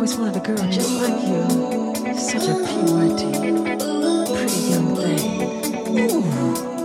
always wanted a girl just like you. Such a PYT. Pretty young thing. Ooh.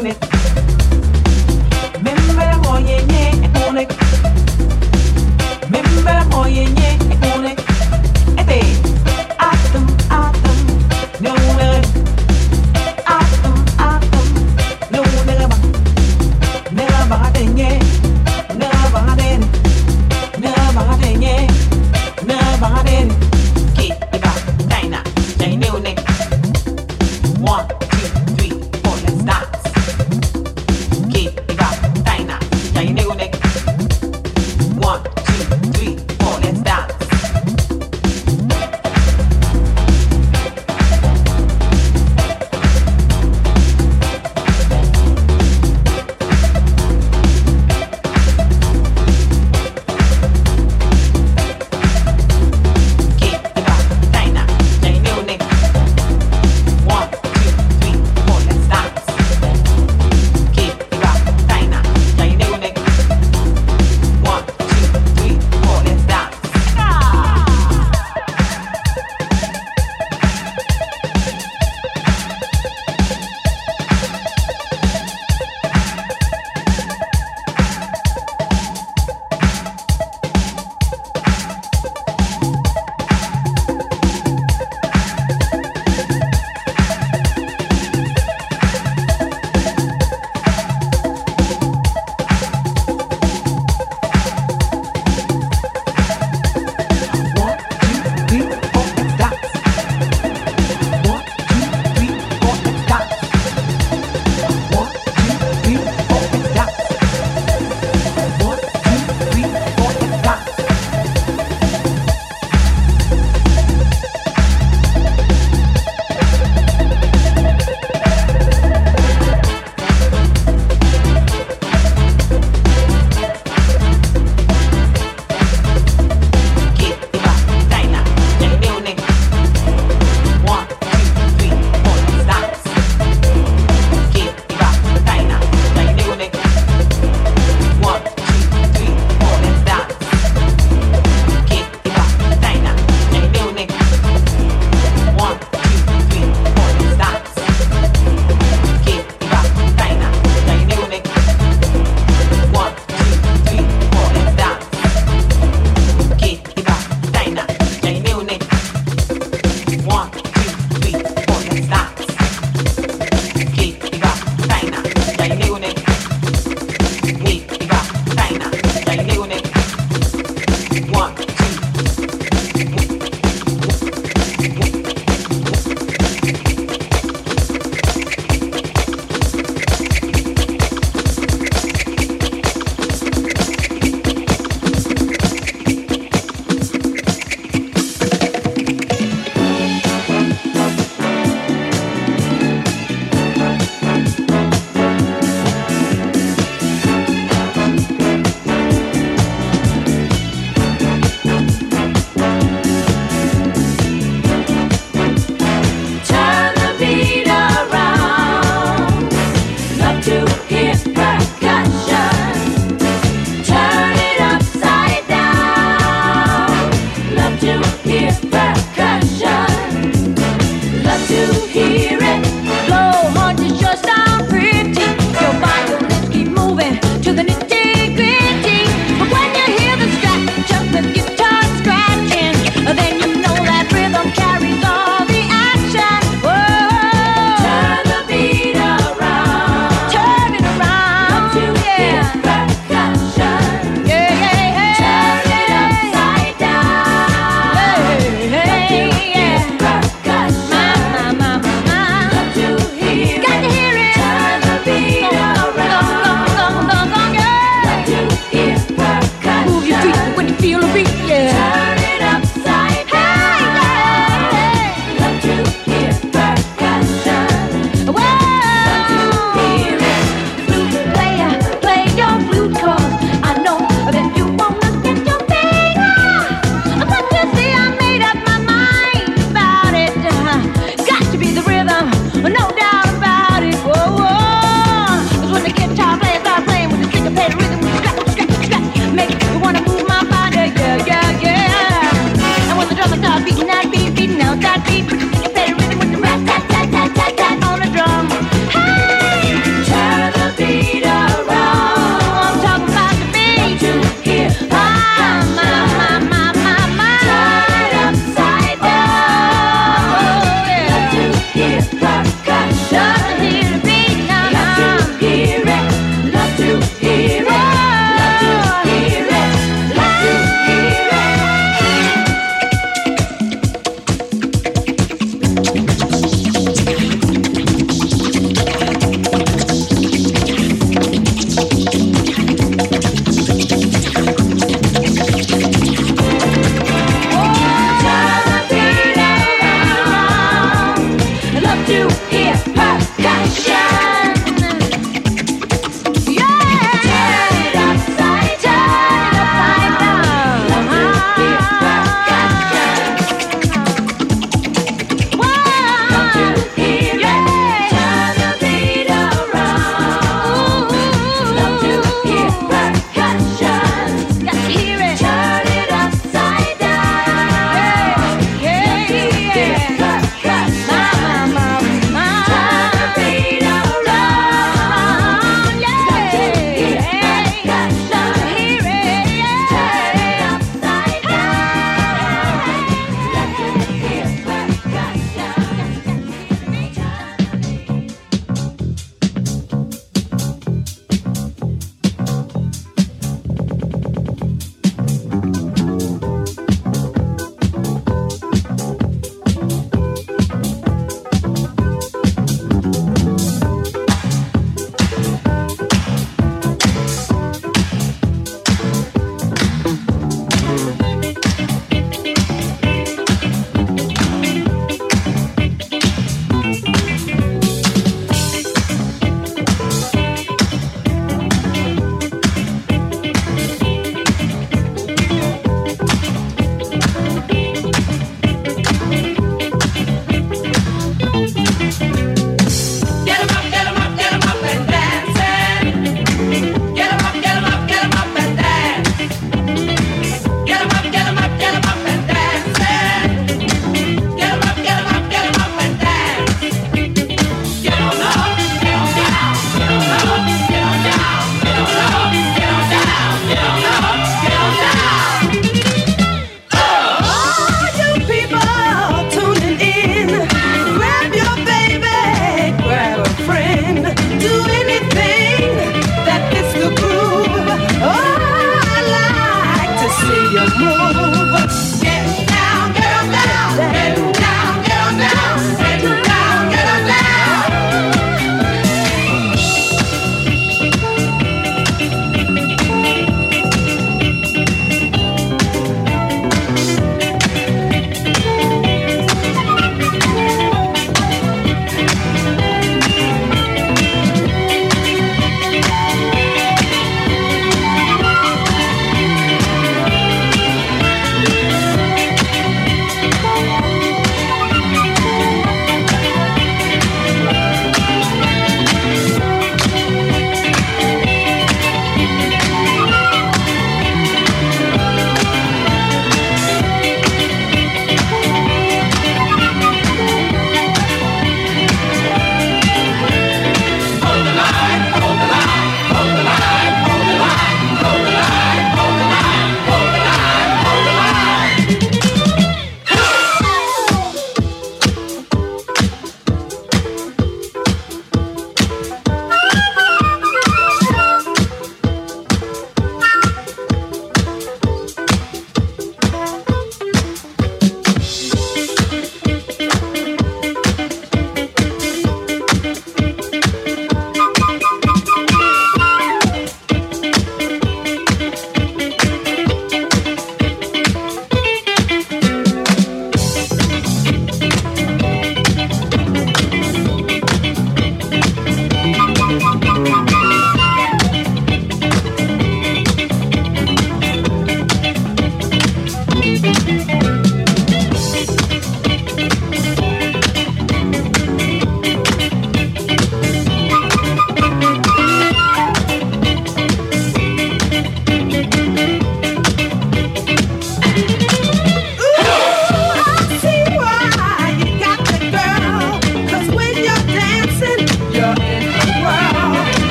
Remember, oh yeah, yeah,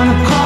on a call.